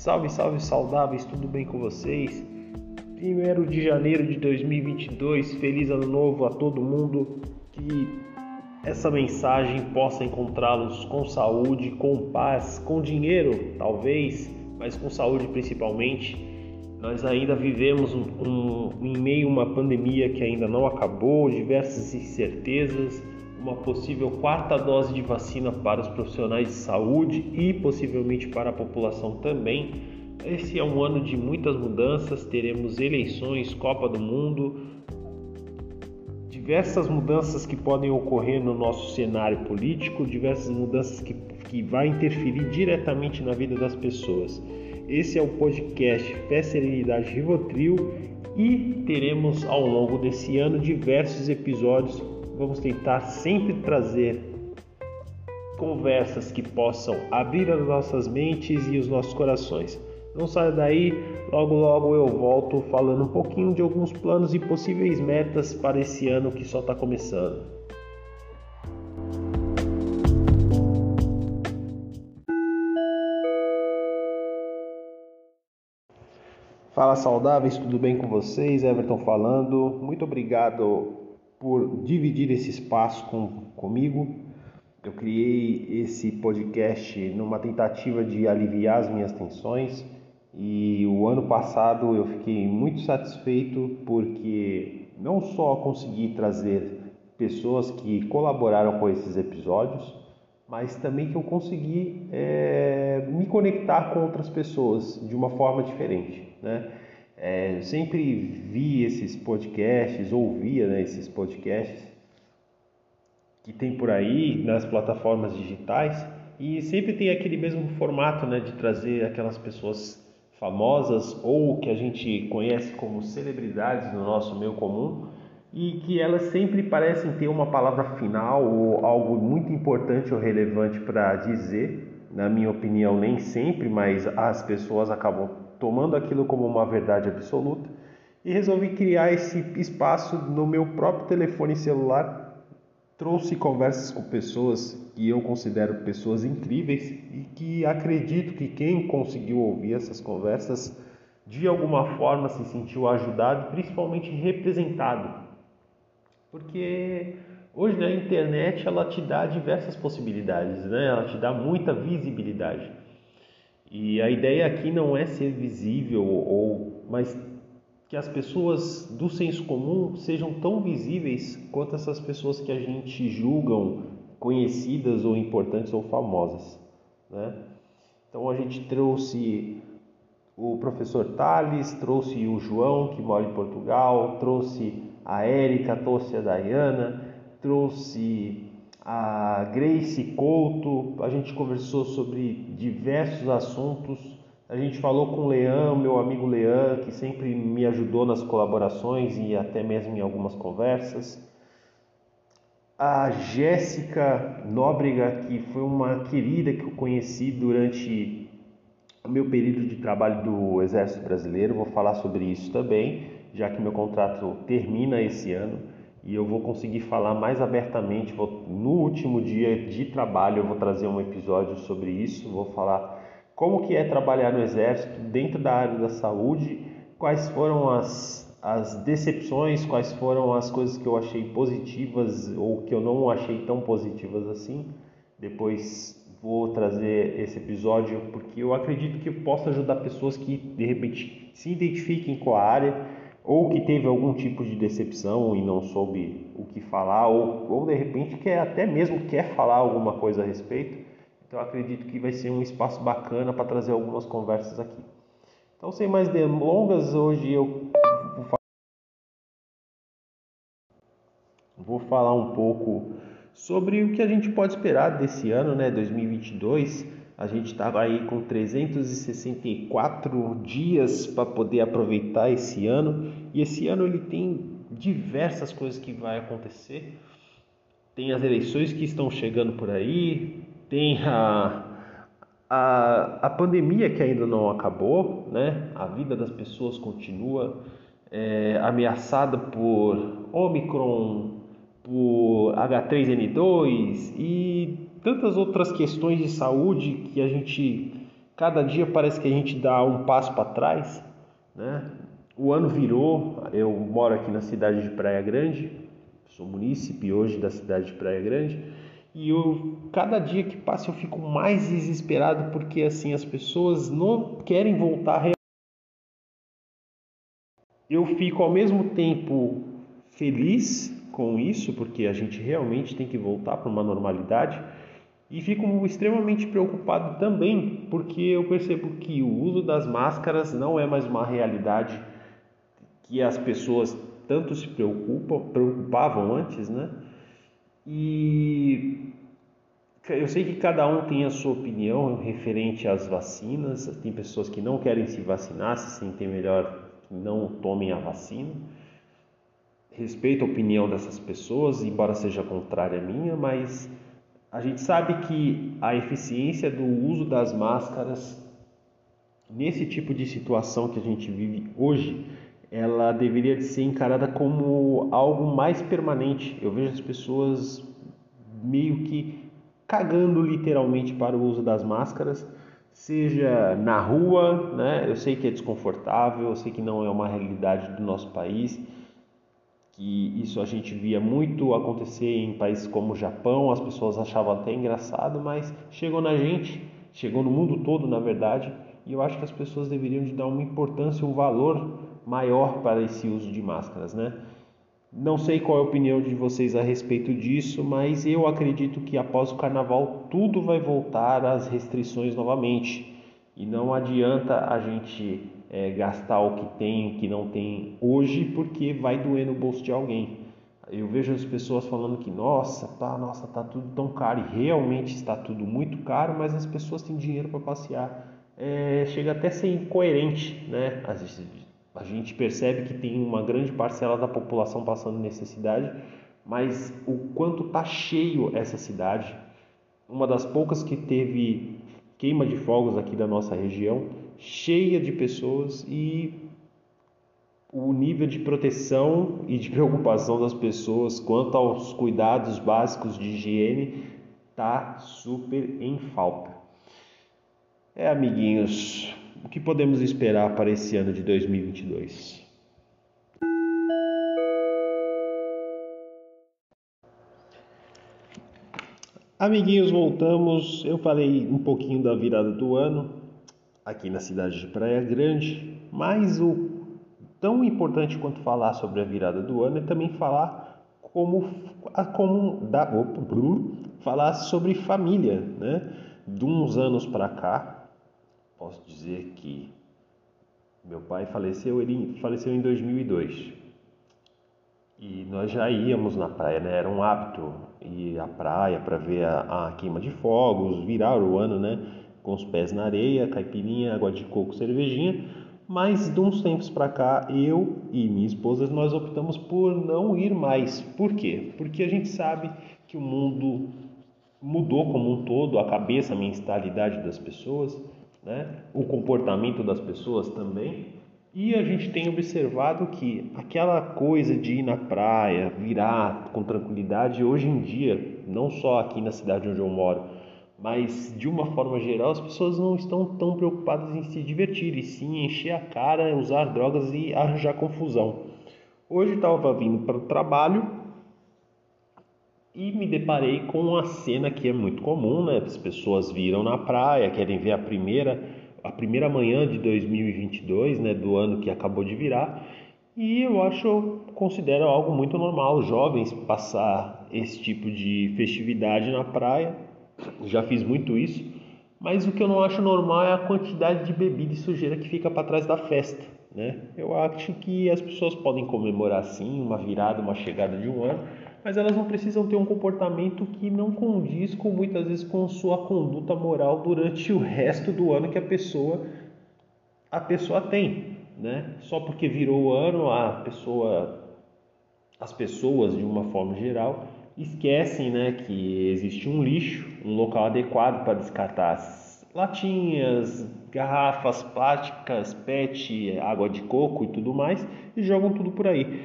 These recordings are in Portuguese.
Salve, salve, saudáveis, tudo bem com vocês? Primeiro de janeiro de 2022, feliz ano novo a todo mundo. Que essa mensagem possa encontrá-los com saúde, com paz, com dinheiro, talvez, mas com saúde principalmente. Nós ainda vivemos um, um, em meio a uma pandemia que ainda não acabou, diversas incertezas uma possível quarta dose de vacina para os profissionais de saúde e possivelmente para a população também. Esse é um ano de muitas mudanças, teremos eleições, Copa do Mundo, diversas mudanças que podem ocorrer no nosso cenário político, diversas mudanças que, que vai interferir diretamente na vida das pessoas. Esse é o podcast Fé, Serenidade Rivotril e teremos ao longo desse ano diversos episódios vamos tentar sempre trazer conversas que possam abrir as nossas mentes e os nossos corações. Não saia daí, logo logo eu volto falando um pouquinho de alguns planos e possíveis metas para esse ano que só está começando. Fala saudáveis, tudo bem com vocês? Everton falando. Muito obrigado por dividir esse espaço com, comigo. Eu criei esse podcast numa tentativa de aliviar as minhas tensões e o ano passado eu fiquei muito satisfeito porque não só consegui trazer pessoas que colaboraram com esses episódios, mas também que eu consegui é, me conectar com outras pessoas de uma forma diferente, né? É, eu sempre vi esses podcasts, ouvia né, esses podcasts que tem por aí nas plataformas digitais e sempre tem aquele mesmo formato né, de trazer aquelas pessoas famosas ou que a gente conhece como celebridades no nosso meio comum e que elas sempre parecem ter uma palavra final ou algo muito importante ou relevante para dizer. Na minha opinião, nem sempre, mas as pessoas acabam tomando aquilo como uma verdade absoluta e resolvi criar esse espaço no meu próprio telefone celular. Trouxe conversas com pessoas que eu considero pessoas incríveis e que acredito que quem conseguiu ouvir essas conversas de alguma forma se sentiu ajudado, principalmente representado. Porque hoje na internet ela te dá diversas possibilidades, né? Ela te dá muita visibilidade. E a ideia aqui não é ser visível ou mas que as pessoas do senso comum sejam tão visíveis quanto essas pessoas que a gente julgam conhecidas ou importantes ou famosas, né? Então a gente trouxe o professor Tales, trouxe o João que mora em Portugal, trouxe a Érica, trouxe a Dayana, trouxe a Grace Couto, a gente conversou sobre diversos assuntos. A gente falou com o Leão, meu amigo Leão, que sempre me ajudou nas colaborações e até mesmo em algumas conversas. A Jéssica Nóbrega, que foi uma querida que eu conheci durante o meu período de trabalho do Exército Brasileiro, vou falar sobre isso também, já que meu contrato termina esse ano e eu vou conseguir falar mais abertamente. Vou, no último dia de trabalho eu vou trazer um episódio sobre isso. Vou falar como que é trabalhar no exército dentro da área da saúde, quais foram as, as decepções, quais foram as coisas que eu achei positivas ou que eu não achei tão positivas assim. Depois vou trazer esse episódio porque eu acredito que possa ajudar pessoas que de repente se identifiquem com a área ou que teve algum tipo de decepção e não soube o que falar, ou, ou de repente quer até mesmo quer falar alguma coisa a respeito. Então acredito que vai ser um espaço bacana para trazer algumas conversas aqui. Então sem mais delongas, hoje eu vou falar um pouco sobre o que a gente pode esperar desse ano, né, 2022 a gente estava aí com 364 dias para poder aproveitar esse ano e esse ano ele tem diversas coisas que vai acontecer. Tem as eleições que estão chegando por aí, tem a, a, a pandemia que ainda não acabou, né? A vida das pessoas continua é, ameaçada por Omicron, por H3N2 e tantas outras questões de saúde que a gente cada dia parece que a gente dá um passo para trás, né? O ano virou, eu moro aqui na cidade de Praia Grande, sou munícipe hoje da cidade de Praia Grande, e eu cada dia que passa eu fico mais desesperado porque assim as pessoas não querem voltar eu fico ao mesmo tempo feliz com isso, porque a gente realmente tem que voltar para uma normalidade, e fico extremamente preocupado também, porque eu percebo que o uso das máscaras não é mais uma realidade que as pessoas tanto se preocupam, preocupavam antes, né? E eu sei que cada um tem a sua opinião referente às vacinas. Tem pessoas que não querem se vacinar, se sentem melhor que não tomem a vacina. Respeito a opinião dessas pessoas, embora seja contrária à minha, mas a gente sabe que a eficiência do uso das máscaras nesse tipo de situação que a gente vive hoje ela deveria de ser encarada como algo mais permanente. Eu vejo as pessoas meio que cagando literalmente para o uso das máscaras, seja na rua, né? Eu sei que é desconfortável, eu sei que não é uma realidade do nosso país, que isso a gente via muito acontecer em países como o Japão, as pessoas achavam até engraçado, mas chegou na gente, chegou no mundo todo, na verdade, e eu acho que as pessoas deveriam de dar uma importância, um valor maior para esse uso de máscaras, né? Não sei qual é a opinião de vocês a respeito disso, mas eu acredito que após o carnaval tudo vai voltar às restrições novamente. E não adianta a gente é, gastar o que tem, o que não tem hoje, porque vai doer no bolso de alguém. Eu vejo as pessoas falando que nossa, tá, nossa, tá tudo tão caro e realmente está tudo muito caro, mas as pessoas têm dinheiro para passear. É, chega até a ser incoerente, né? Às vezes a gente percebe que tem uma grande parcela da população passando necessidade, mas o quanto está cheio essa cidade, uma das poucas que teve queima de fogos aqui da nossa região, cheia de pessoas e o nível de proteção e de preocupação das pessoas quanto aos cuidados básicos de higiene tá super em falta. É, amiguinhos, o que podemos esperar para esse ano de 2022? Amiguinhos, voltamos. Eu falei um pouquinho da virada do ano aqui na cidade de Praia Grande, mas o tão importante quanto falar sobre a virada do ano é também falar como, como da, opa, falar sobre família, né? De uns anos para cá, posso dizer que meu pai faleceu, ele faleceu em 2002. E nós já íamos na praia, né? Era um hábito ir à praia para ver a, a, queima de fogos, virar o ano, né? Com os pés na areia, caipirinha, água de coco, cervejinha. Mas de uns tempos para cá, eu e minha esposa, nós optamos por não ir mais. Por quê? Porque a gente sabe que o mundo mudou como um todo, a cabeça, a mentalidade das pessoas né? o comportamento das pessoas também. E a gente tem observado que aquela coisa de ir na praia, virar com tranquilidade, hoje em dia, não só aqui na cidade onde eu moro, mas de uma forma geral, as pessoas não estão tão preocupadas em se divertir, e sim encher a cara, usar drogas e arranjar confusão. Hoje estava vindo para o trabalho e me deparei com uma cena que é muito comum, né? As pessoas viram na praia, querem ver a primeira a primeira manhã de 2022, né, do ano que acabou de virar. E eu acho, considero algo muito normal jovens passar esse tipo de festividade na praia. Já fiz muito isso, mas o que eu não acho normal é a quantidade de bebida e sujeira que fica para trás da festa, né? Eu acho que as pessoas podem comemorar sim uma virada, uma chegada de um ano, mas elas não precisam ter um comportamento que não condiz com muitas vezes com sua conduta moral durante o resto do ano que a pessoa a pessoa tem, né? Só porque virou o ano, a pessoa as pessoas de uma forma geral esquecem, né, que existe um lixo, um local adequado para descartar as latinhas, garrafas plásticas, PET, água de coco e tudo mais e jogam tudo por aí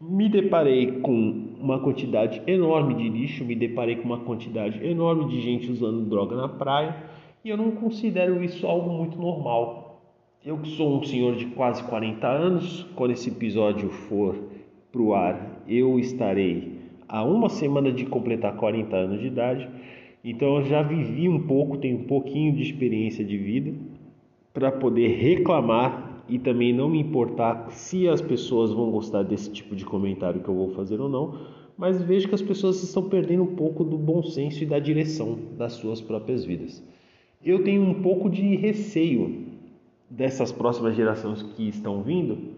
me deparei com uma quantidade enorme de lixo, me deparei com uma quantidade enorme de gente usando droga na praia E eu não considero isso algo muito normal. Eu que sou um senhor de quase 40 anos, quando esse episódio for pro ar, eu estarei há uma semana de completar 40 anos de idade. Então eu já vivi um pouco, tenho um pouquinho de experiência de vida para poder reclamar e também não me importar se as pessoas vão gostar desse tipo de comentário que eu vou fazer ou não, mas vejo que as pessoas estão perdendo um pouco do bom senso e da direção das suas próprias vidas. Eu tenho um pouco de receio dessas próximas gerações que estão vindo,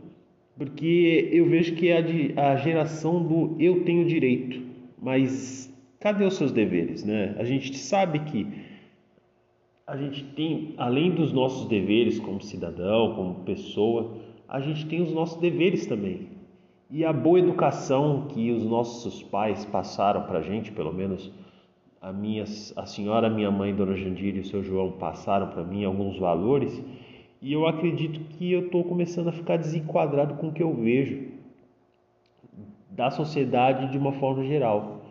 porque eu vejo que é a, geração do eu tenho direito, mas cadê os seus deveres, né? A gente sabe que a gente tem, além dos nossos deveres como cidadão, como pessoa, a gente tem os nossos deveres também. E a boa educação que os nossos pais passaram para a gente, pelo menos a minha, a senhora, a minha mãe, Dona Jandira e o seu João passaram para mim alguns valores, e eu acredito que eu estou começando a ficar desenquadrado com o que eu vejo da sociedade de uma forma geral.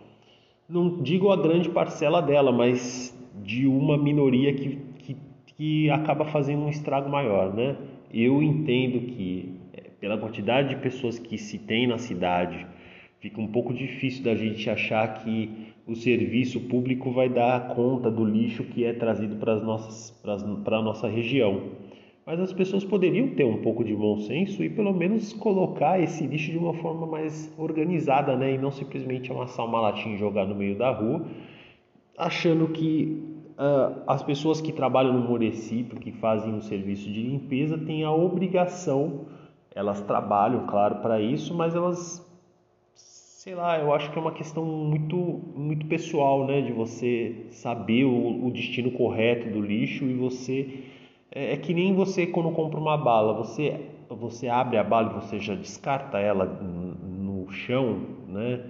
Não digo a grande parcela dela, mas de uma minoria que, que, que acaba fazendo um estrago maior, né? Eu entendo que é, pela quantidade de pessoas que se tem na cidade, fica um pouco difícil da gente achar que o serviço público vai dar conta do lixo que é trazido para a nossa região. Mas as pessoas poderiam ter um pouco de bom senso e pelo menos colocar esse lixo de uma forma mais organizada, né? E não simplesmente amassar uma latinha e jogar no meio da rua, achando que uh, as pessoas que trabalham no município, que fazem o serviço de limpeza, têm a obrigação, elas trabalham, claro, para isso, mas elas, sei lá, eu acho que é uma questão muito, muito pessoal, né, de você saber o, o destino correto do lixo e você é, é que nem você quando compra uma bala, você você abre a bala e você já descarta ela no chão, né?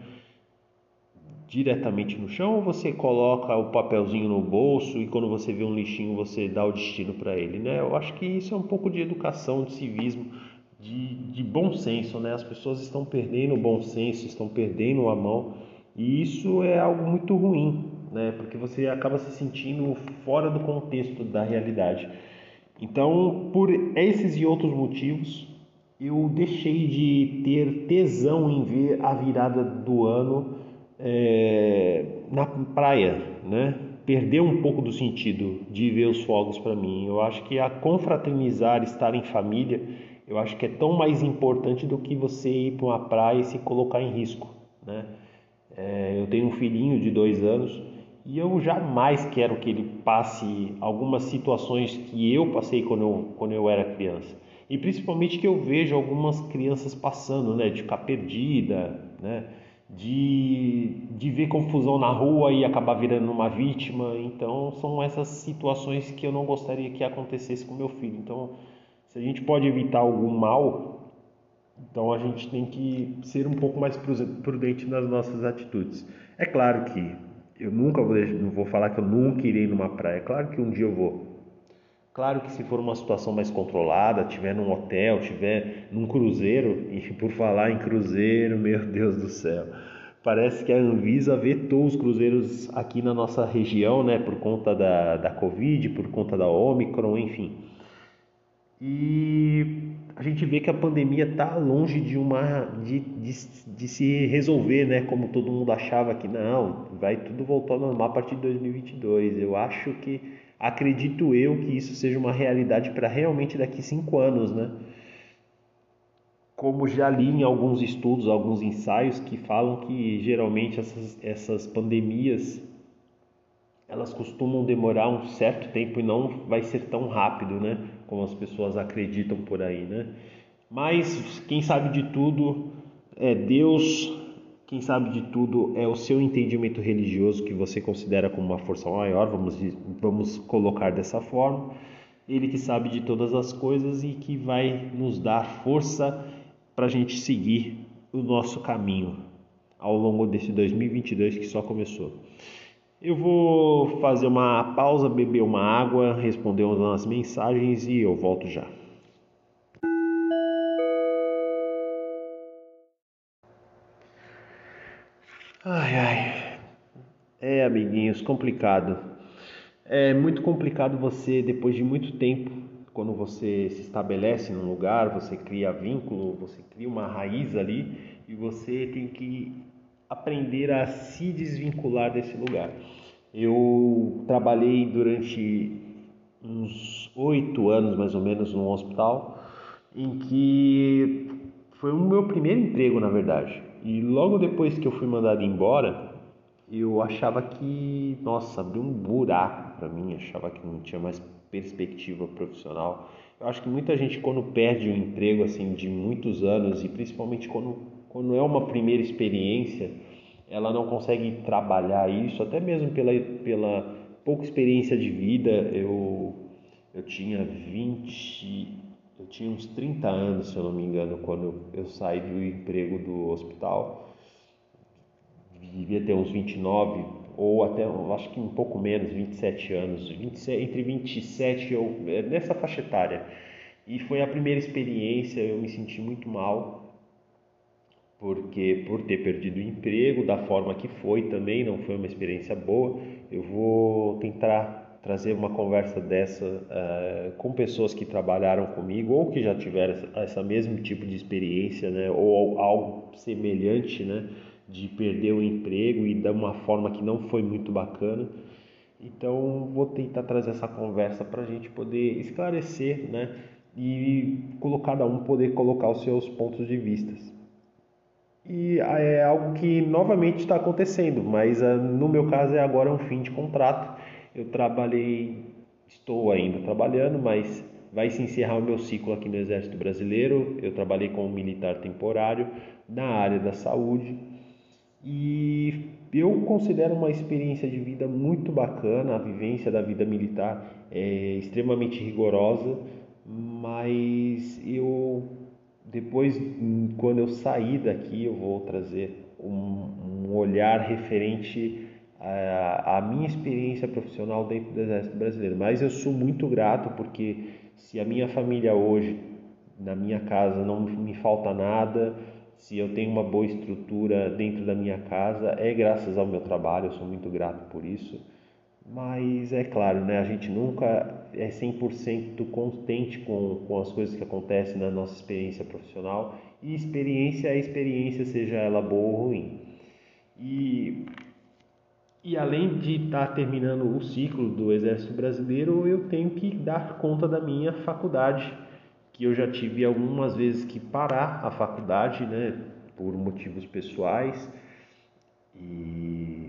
diretamente no chão ou você coloca o papelzinho no bolso e quando você vê um lixinho você dá o destino para ele, né? Eu acho que isso é um pouco de educação, de civismo, de, de bom senso, né? As pessoas estão perdendo o bom senso, estão perdendo a mão e isso é algo muito ruim, né? Porque você acaba se sentindo fora do contexto da realidade. Então, por esses e outros motivos, eu deixei de ter tesão em ver a virada do ano é, na praia, né? Perdeu um pouco do sentido de ver os fogos para mim. Eu acho que a confraternizar, estar em família, eu acho que é tão mais importante do que você ir para uma praia e se colocar em risco, né? É, eu tenho um filhinho de dois anos e eu jamais quero que ele passe algumas situações que eu passei quando eu, quando eu era criança. E principalmente que eu vejo algumas crianças passando, né? De ficar perdida, né? de, de ver confusão na rua e acabar virando uma vítima. Então, são essas situações que eu não gostaria que acontecesse com meu filho. Então, se a gente pode evitar algum mal, então a gente tem que ser um pouco mais prudente nas nossas atitudes. É claro que eu nunca vou, não vou falar que eu nunca irei numa praia. É claro que um dia eu vou. Claro que se for uma situação mais controlada, tiver num hotel, tiver num cruzeiro, e por falar em cruzeiro, meu Deus do céu, parece que a Anvisa vetou os cruzeiros aqui na nossa região, né, por conta da, da Covid, por conta da Omicron, enfim. E a gente vê que a pandemia está longe de uma de, de, de, se resolver, né? Como todo mundo achava que não, vai tudo voltar ao normal a partir de 2022. Eu acho que acredito eu que isso seja uma realidade para realmente daqui cinco anos, né? Como já li em alguns estudos, alguns ensaios que falam que geralmente essas, essas pandemias elas costumam demorar um certo tempo e não vai ser tão rápido, né? Como as pessoas acreditam por aí, né? Mas quem sabe de tudo é Deus, quem sabe de tudo é o seu entendimento religioso que você considera como uma força maior, vamos, vamos colocar dessa forma. Ele que sabe de todas as coisas e que vai nos dar força para a gente seguir o nosso caminho ao longo desse 2022 que só começou. Eu vou fazer uma pausa, beber uma água, responder umas mensagens e eu volto já. Ai, ai. É, amiguinhos, complicado. É muito complicado você, depois de muito tempo, quando você se estabelece num lugar, você cria vínculo, você cria uma raiz ali e você tem que aprender a se desvincular desse lugar. Eu trabalhei durante uns oito anos mais ou menos num hospital em que foi o meu primeiro emprego na verdade e logo depois que eu fui mandado embora eu achava que nossa abriu um buraco para mim achava que não tinha mais perspectiva profissional eu acho que muita gente quando perde um emprego assim de muitos anos e principalmente quando quando é uma primeira experiência ela não consegue trabalhar isso até mesmo pela pela pouca experiência de vida eu eu tinha 20 eu tinha uns 30 anos, se eu não me engano, quando eu saí do emprego do hospital. Devia ter uns 29 ou até, acho que um pouco menos, 27 anos, 27, entre 27 ou é, nessa faixa etária. E foi a primeira experiência, eu me senti muito mal, porque por ter perdido o emprego da forma que foi também, não foi uma experiência boa. Eu vou tentar trazer uma conversa dessa uh, com pessoas que trabalharam comigo ou que já tiveram essa, essa mesmo tipo de experiência, né, ou algo semelhante, né, de perder o emprego e de uma forma que não foi muito bacana. Então vou tentar trazer essa conversa para a gente poder esclarecer, né, e colocar cada um poder colocar os seus pontos de vista. E é algo que novamente está acontecendo, mas uh, no meu caso é agora um fim de contrato eu trabalhei, estou ainda trabalhando, mas vai se encerrar o meu ciclo aqui no Exército Brasileiro. Eu trabalhei como militar temporário na área da saúde e eu considero uma experiência de vida muito bacana. A vivência da vida militar é extremamente rigorosa, mas eu depois, quando eu sair daqui, eu vou trazer um, um olhar referente a, a minha experiência profissional dentro do Exército Brasileiro. Mas eu sou muito grato porque se a minha família hoje, na minha casa, não me falta nada, se eu tenho uma boa estrutura dentro da minha casa, é graças ao meu trabalho, eu sou muito grato por isso. Mas é claro, né, a gente nunca é 100% contente com, com as coisas que acontecem na nossa experiência profissional. E experiência é experiência, seja ela boa ou ruim. E e além de estar tá terminando o ciclo do Exército Brasileiro, eu tenho que dar conta da minha faculdade, que eu já tive algumas vezes que parar a faculdade, né, por motivos pessoais e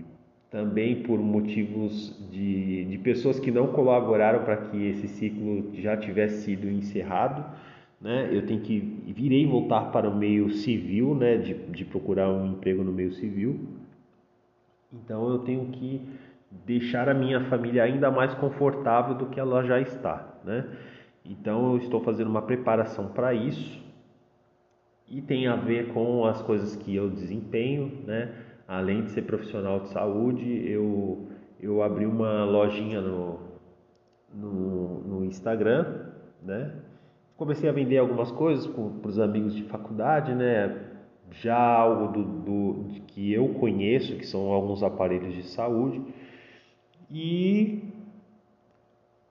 também por motivos de, de pessoas que não colaboraram para que esse ciclo já tivesse sido encerrado. Né? Eu tenho que virei voltar para o meio civil, né, de, de procurar um emprego no meio civil então eu tenho que deixar a minha família ainda mais confortável do que ela já está, né? Então eu estou fazendo uma preparação para isso e tem a ver com as coisas que eu desempenho, né? Além de ser profissional de saúde, eu eu abri uma lojinha no, no, no Instagram, né? Comecei a vender algumas coisas para os amigos de faculdade, né? já algo do, do, que eu conheço, que são alguns aparelhos de saúde, e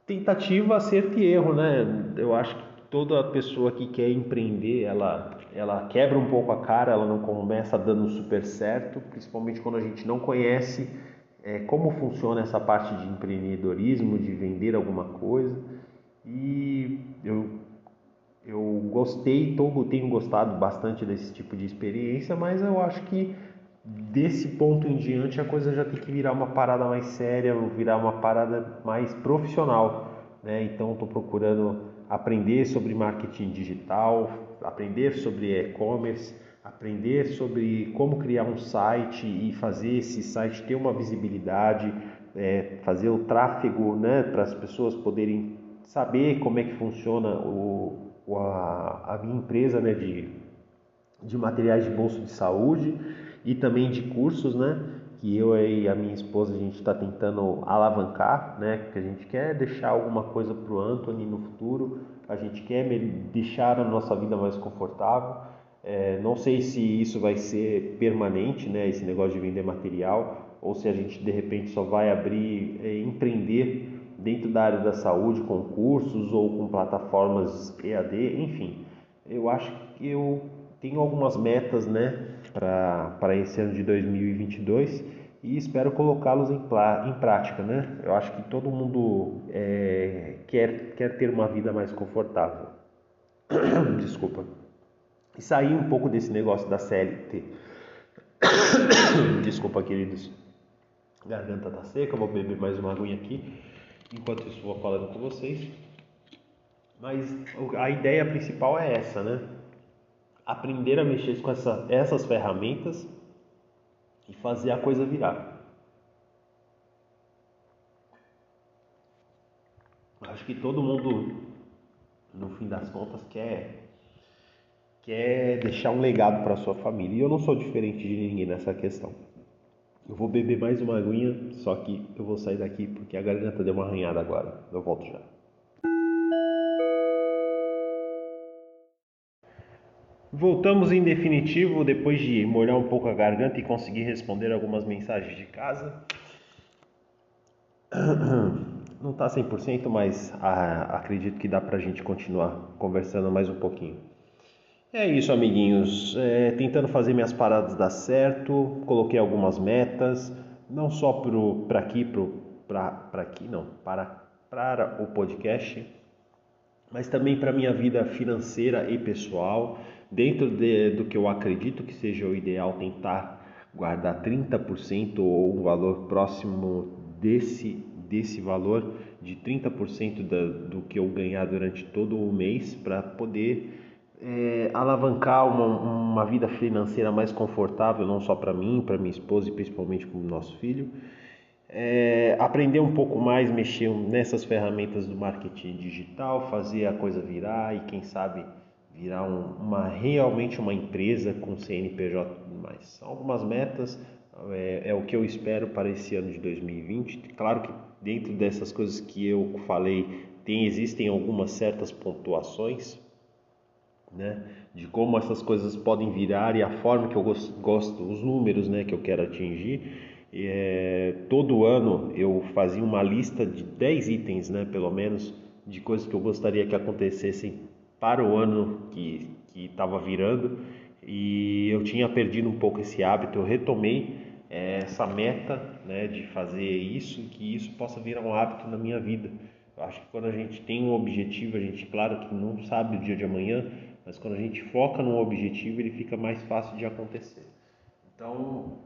tentativa, acerto e erro, né? Eu acho que toda pessoa que quer empreender, ela, ela quebra um pouco a cara, ela não começa dando super certo, principalmente quando a gente não conhece é, como funciona essa parte de empreendedorismo, de vender alguma coisa. E eu eu gostei, tô, tenho gostado bastante desse tipo de experiência, mas eu acho que desse ponto em diante a coisa já tem que virar uma parada mais séria, virar uma parada mais profissional, né? Então estou procurando aprender sobre marketing digital, aprender sobre e-commerce, aprender sobre como criar um site e fazer esse site ter uma visibilidade, é, fazer o tráfego, né, para as pessoas poderem saber como é que funciona o, a, a minha empresa né, de, de materiais de bolso de saúde e também de cursos, né? Que eu e a minha esposa a gente está tentando alavancar, né? Que a gente quer deixar alguma coisa para o Anthony no futuro, a gente quer deixar a nossa vida mais confortável. É, não sei se isso vai ser permanente, né? Esse negócio de vender material, ou se a gente de repente só vai abrir, é, empreender dentro da área da saúde, com cursos ou com plataformas EAD, enfim. Eu acho que eu tenho algumas metas, né, para esse ano de 2022 e espero colocá-los em, em, prática, né? Eu acho que todo mundo é, quer, quer ter uma vida mais confortável. Desculpa. E sair um pouco desse negócio da CLT. Desculpa, queridos. Garganta tá seca, vou beber mais uma aguinha aqui. Enquanto isso, vou falando com vocês. Mas a ideia principal é essa, né? Aprender a mexer com essa, essas ferramentas e fazer a coisa virar. Acho que todo mundo, no fim das contas, quer quer deixar um legado para sua família. E eu não sou diferente de ninguém nessa questão. Eu vou beber mais uma aguinha, só que eu vou sair daqui porque a garganta deu uma arranhada agora. Eu volto já. Voltamos em definitivo depois de molhar um pouco a garganta e conseguir responder algumas mensagens de casa. Não está 100%, mas ah, acredito que dá para a gente continuar conversando mais um pouquinho. É isso, amiguinhos. É, tentando fazer minhas paradas dar certo, coloquei algumas metas, não só para aqui, aqui, não, para, para o podcast, mas também para minha vida financeira e pessoal dentro de, do que eu acredito que seja o ideal, tentar guardar 30% ou um valor próximo desse, desse valor, de 30% da, do que eu ganhar durante todo o mês, para poder é, alavancar uma, uma vida financeira mais confortável, não só para mim, para minha esposa e principalmente para o nosso filho. É, aprender um pouco mais, mexer nessas ferramentas do marketing digital, fazer a coisa virar e quem sabe virar um, uma realmente uma empresa com CNPJ mais. Algumas metas, é, é, o que eu espero para esse ano de 2020. Claro que dentro dessas coisas que eu falei, tem, existem algumas certas pontuações, né, de como essas coisas podem virar e a forma que eu gosto, gosto os números, né, que eu quero atingir. É, todo ano eu fazia uma lista de 10 itens, né, pelo menos, de coisas que eu gostaria que acontecessem para o ano que estava virando e eu tinha perdido um pouco esse hábito. Eu retomei é, essa meta né, de fazer isso, que isso possa virar um hábito na minha vida. Eu acho que quando a gente tem um objetivo, a gente, claro que não sabe o dia de amanhã, mas quando a gente foca num objetivo, ele fica mais fácil de acontecer. Então,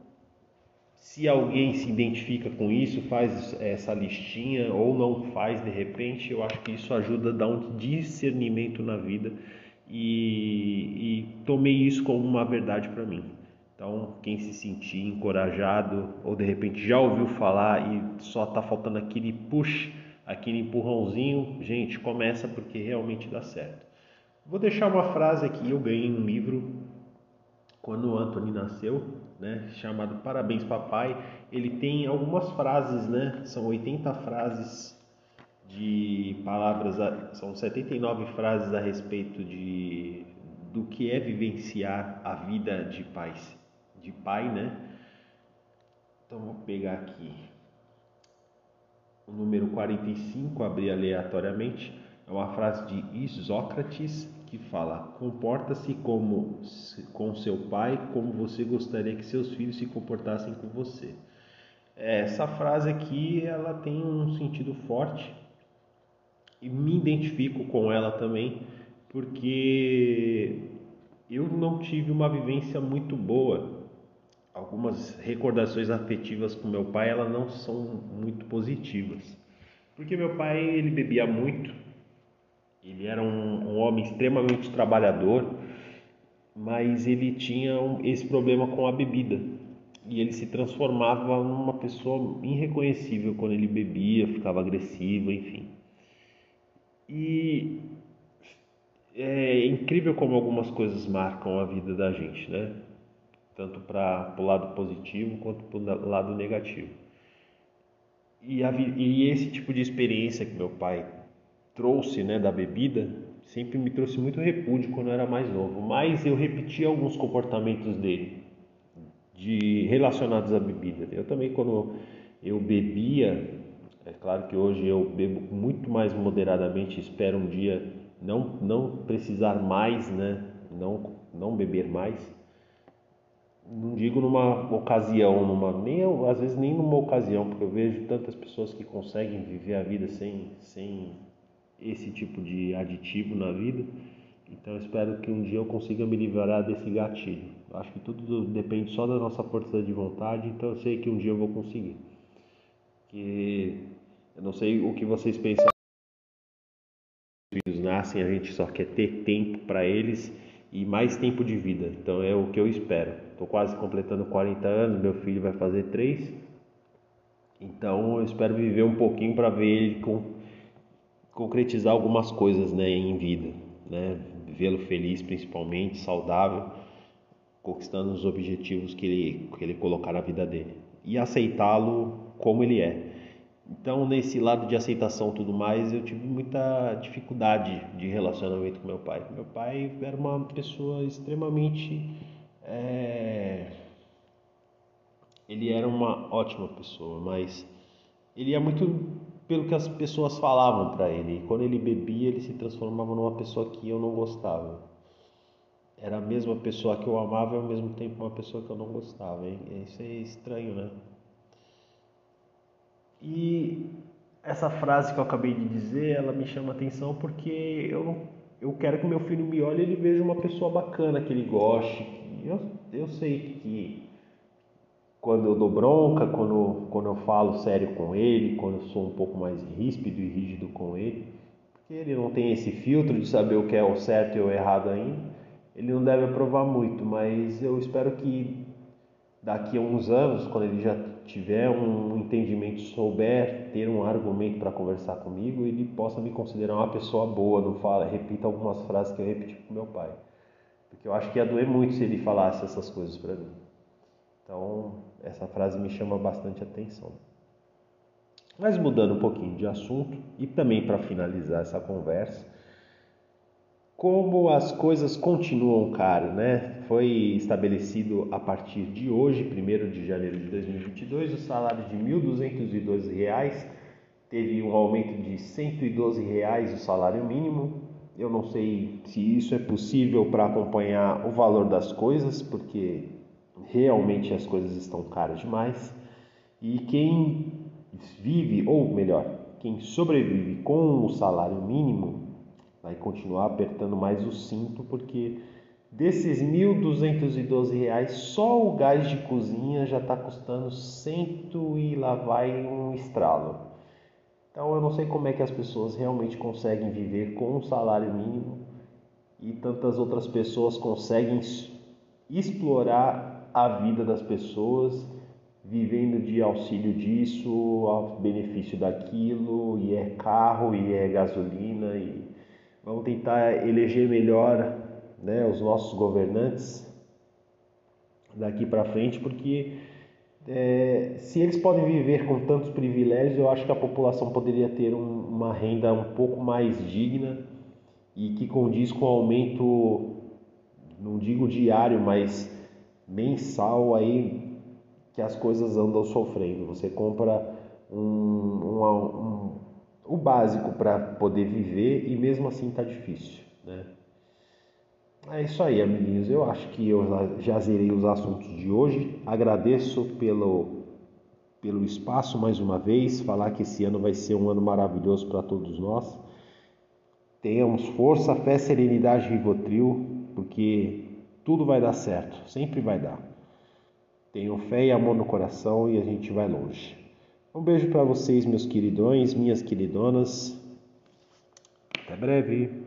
se alguém se identifica com isso, faz essa listinha ou não faz de repente, eu acho que isso ajuda a dar um discernimento na vida e, e tomei isso como uma verdade para mim. Então, quem se sentir encorajado ou de repente já ouviu falar e só está faltando aquele push, aquele empurrãozinho, gente, começa porque realmente dá certo. Vou deixar uma frase aqui, eu ganhei um livro quando o Anthony nasceu, né, chamado Parabéns Papai, ele tem algumas frases, né, são 80 frases de palavras, são 79 frases a respeito de do que é vivenciar a vida de pais, de pai, né? Então vou pegar aqui o número 45, abrir aleatoriamente, é uma frase de Isócrates que fala: comporta-se como com seu pai, como você gostaria que seus filhos se comportassem com você. Essa frase aqui, ela tem um sentido forte e me identifico com ela também, porque eu não tive uma vivência muito boa. Algumas recordações afetivas com meu pai, elas não são muito positivas. Porque meu pai, ele bebia muito, ele era um, um homem extremamente trabalhador, mas ele tinha um, esse problema com a bebida. E ele se transformava numa pessoa irreconhecível quando ele bebia, ficava agressivo, enfim. E é incrível como algumas coisas marcam a vida da gente, né? Tanto para o lado positivo quanto para o lado negativo. E, a, e esse tipo de experiência que meu pai trouxe né, da bebida sempre me trouxe muito repúdio quando eu era mais novo, mas eu repeti alguns comportamentos dele de relacionados à bebida. Eu também quando eu bebia É claro que hoje eu bebo muito mais moderadamente, espero um dia não, não precisar mais, né? não, não beber mais. Não digo numa ocasião, numa, nem, às vezes nem numa ocasião, porque eu vejo tantas pessoas que conseguem viver a vida sem, sem esse tipo de aditivo na vida. Então espero que um dia eu consiga me livrar desse gatilho. Acho que tudo depende só da nossa força de vontade, então eu sei que um dia eu vou conseguir. Que eu não sei o que vocês pensam. Os filhos nascem, a gente só quer ter tempo para eles e mais tempo de vida. Então é o que eu espero. Estou quase completando 40 anos, meu filho vai fazer 3. Então eu espero viver um pouquinho para ver ele com, concretizar algumas coisas né, em vida. Né? Vê-lo feliz, principalmente, saudável, conquistando os objetivos que ele, que ele colocar na vida dele. E aceitá-lo como ele é. Então, nesse lado de aceitação tudo mais, eu tive muita dificuldade de relacionamento com meu pai. Meu pai era uma pessoa extremamente. É... Ele era uma ótima pessoa, mas ele ia muito pelo que as pessoas falavam para ele. E quando ele bebia, ele se transformava numa pessoa que eu não gostava. Era a mesma pessoa que eu amava e ao mesmo tempo uma pessoa que eu não gostava. Hein? Isso é estranho, né? E essa frase que eu acabei de dizer, ela me chama atenção porque eu, eu quero que meu filho me olhe e ele veja uma pessoa bacana, que ele goste. Eu, eu sei que quando eu dou bronca, quando, quando eu falo sério com ele, quando eu sou um pouco mais ríspido e rígido com ele, porque ele não tem esse filtro de saber o que é o certo e o errado ainda, ele não deve aprovar muito, mas eu espero que daqui a uns anos, quando ele já tiver um entendimento, souber ter um argumento para conversar comigo, ele possa me considerar uma pessoa boa, não fala, repita algumas frases que eu repeti com meu pai. Porque eu acho que ia doer muito se ele falasse essas coisas para mim. Então, essa frase me chama bastante atenção. Mas mudando um pouquinho de assunto e também para finalizar essa conversa, como as coisas continuam caras, né? Foi estabelecido a partir de hoje, 1 de janeiro de 2022, o salário de R$ 1.212 teve um aumento de 112 reais o salário mínimo. Eu não sei se isso é possível para acompanhar o valor das coisas, porque realmente as coisas estão caras demais. E quem vive, ou melhor, quem sobrevive com o salário mínimo vai continuar apertando mais o cinto porque desses R$ 1.212, só o gás de cozinha já está custando cento e lá vai um estralo. Então eu não sei como é que as pessoas realmente conseguem viver com um salário mínimo e tantas outras pessoas conseguem explorar a vida das pessoas vivendo de auxílio disso, ao benefício daquilo, e é carro, e é gasolina, e Vamos tentar eleger melhor né, os nossos governantes daqui para frente, porque é, se eles podem viver com tantos privilégios, eu acho que a população poderia ter um, uma renda um pouco mais digna e que condiz com o aumento, não digo diário, mas mensal aí que as coisas andam sofrendo. Você compra um, um, um o básico para poder viver e mesmo assim está difícil, né? É isso aí, amiguinhos. Eu acho que eu já zerei os assuntos de hoje. Agradeço pelo, pelo espaço mais uma vez. Falar que esse ano vai ser um ano maravilhoso para todos nós. Tenhamos força, fé, serenidade Rivotril, porque tudo vai dar certo, sempre vai dar. Tenham fé e amor no coração e a gente vai longe. Um beijo para vocês, meus queridões, minhas queridonas. Até breve.